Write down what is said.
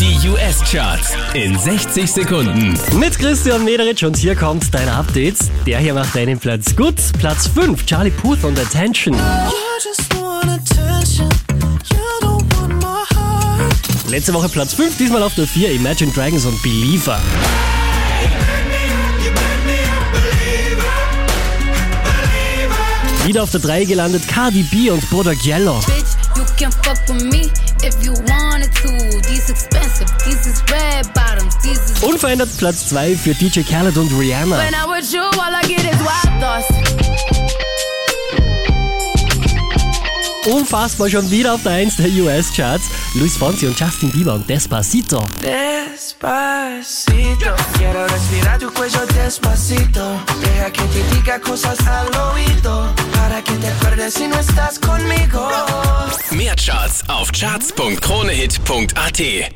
Die US-Charts in 60 Sekunden. Mit Christian Mederitsch und hier kommt dein Update. Der hier macht deinen Platz gut. Platz 5, Charlie Puth und Attention. Letzte Woche Platz 5, diesmal auf der 4, Imagine Dragons und Believer. Wieder auf der 3 gelandet Cardi B und Bodak Yellow. Bitch, Unverändert Platz 2 für DJ Khaled und Rihanna. You. Unfassbar schon wieder auf der 1 der US-Charts. Luis Fonsi und Justin Bieber und Despacito. Despacito, quiero respirar tu cuello despacito. Deja que te diga cosas al oído. Para que te acuerdes si no estás conmigo. Mehr Charts auf charts.kronehit.at.